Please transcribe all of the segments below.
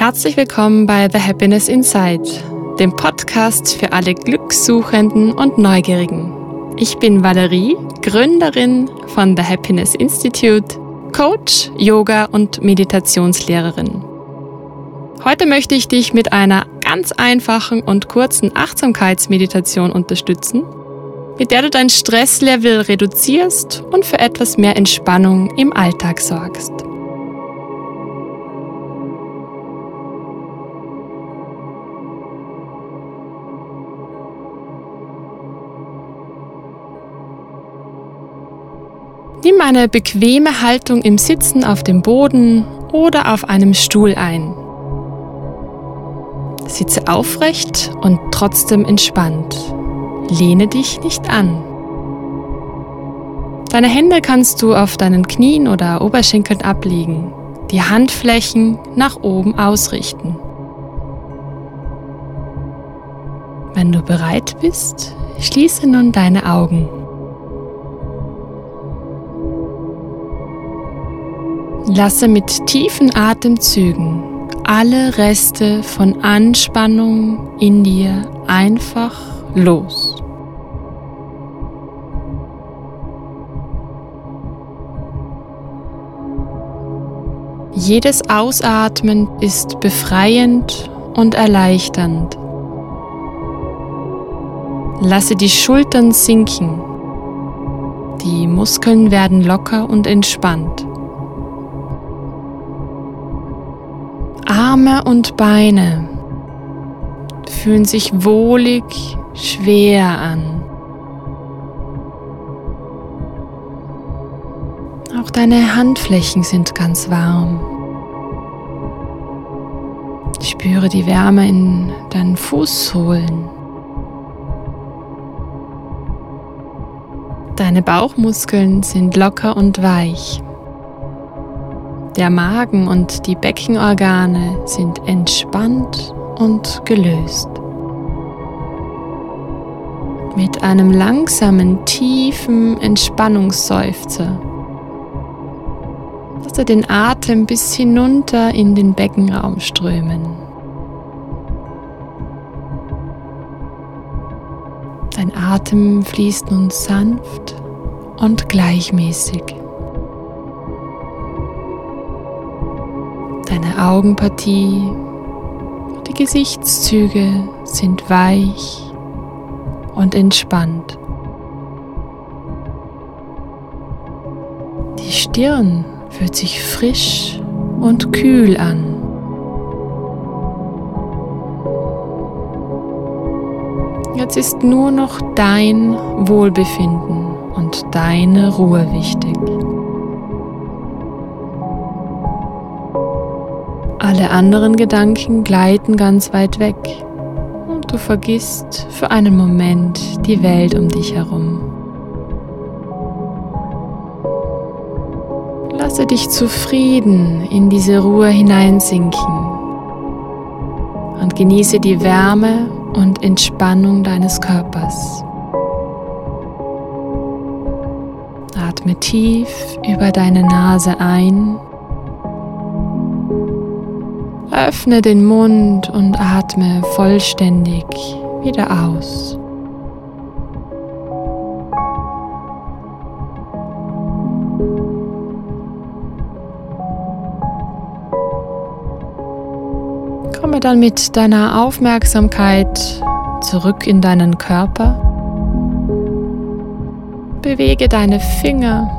Herzlich willkommen bei The Happiness Inside, dem Podcast für alle Glückssuchenden und Neugierigen. Ich bin Valerie, Gründerin von The Happiness Institute, Coach, Yoga und Meditationslehrerin. Heute möchte ich dich mit einer ganz einfachen und kurzen Achtsamkeitsmeditation unterstützen, mit der du dein Stresslevel reduzierst und für etwas mehr Entspannung im Alltag sorgst. Nimm eine bequeme Haltung im Sitzen auf dem Boden oder auf einem Stuhl ein. Sitze aufrecht und trotzdem entspannt. Lehne dich nicht an. Deine Hände kannst du auf deinen Knien oder Oberschenkeln ablegen, die Handflächen nach oben ausrichten. Wenn du bereit bist, schließe nun deine Augen. Lasse mit tiefen Atemzügen alle Reste von Anspannung in dir einfach los. Jedes Ausatmen ist befreiend und erleichternd. Lasse die Schultern sinken. Die Muskeln werden locker und entspannt. Arme und Beine fühlen sich wohlig schwer an. Auch deine Handflächen sind ganz warm. Spüre die Wärme in deinen Fußsohlen. Deine Bauchmuskeln sind locker und weich. Der Magen und die Beckenorgane sind entspannt und gelöst. Mit einem langsamen, tiefen Entspannungsseufzer lasse den Atem bis hinunter in den Beckenraum strömen. Dein Atem fließt nun sanft und gleichmäßig. Deine Augenpartie, die Gesichtszüge sind weich und entspannt. Die Stirn fühlt sich frisch und kühl an. Jetzt ist nur noch dein Wohlbefinden und deine Ruhe wichtig. Alle anderen Gedanken gleiten ganz weit weg und du vergisst für einen Moment die Welt um dich herum. Lasse dich zufrieden in diese Ruhe hineinsinken und genieße die Wärme und Entspannung deines Körpers. Atme tief über deine Nase ein Öffne den Mund und atme vollständig wieder aus. Komme dann mit deiner Aufmerksamkeit zurück in deinen Körper. Bewege deine Finger,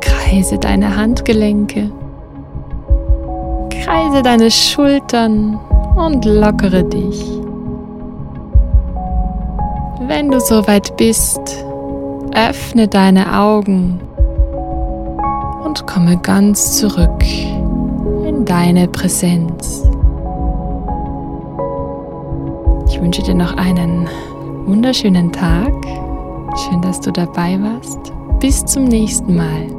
kreise deine Handgelenke. Kreise deine Schultern und lockere dich. Wenn du soweit bist, öffne deine Augen und komme ganz zurück in deine Präsenz. Ich wünsche dir noch einen wunderschönen Tag. Schön, dass du dabei warst. Bis zum nächsten Mal.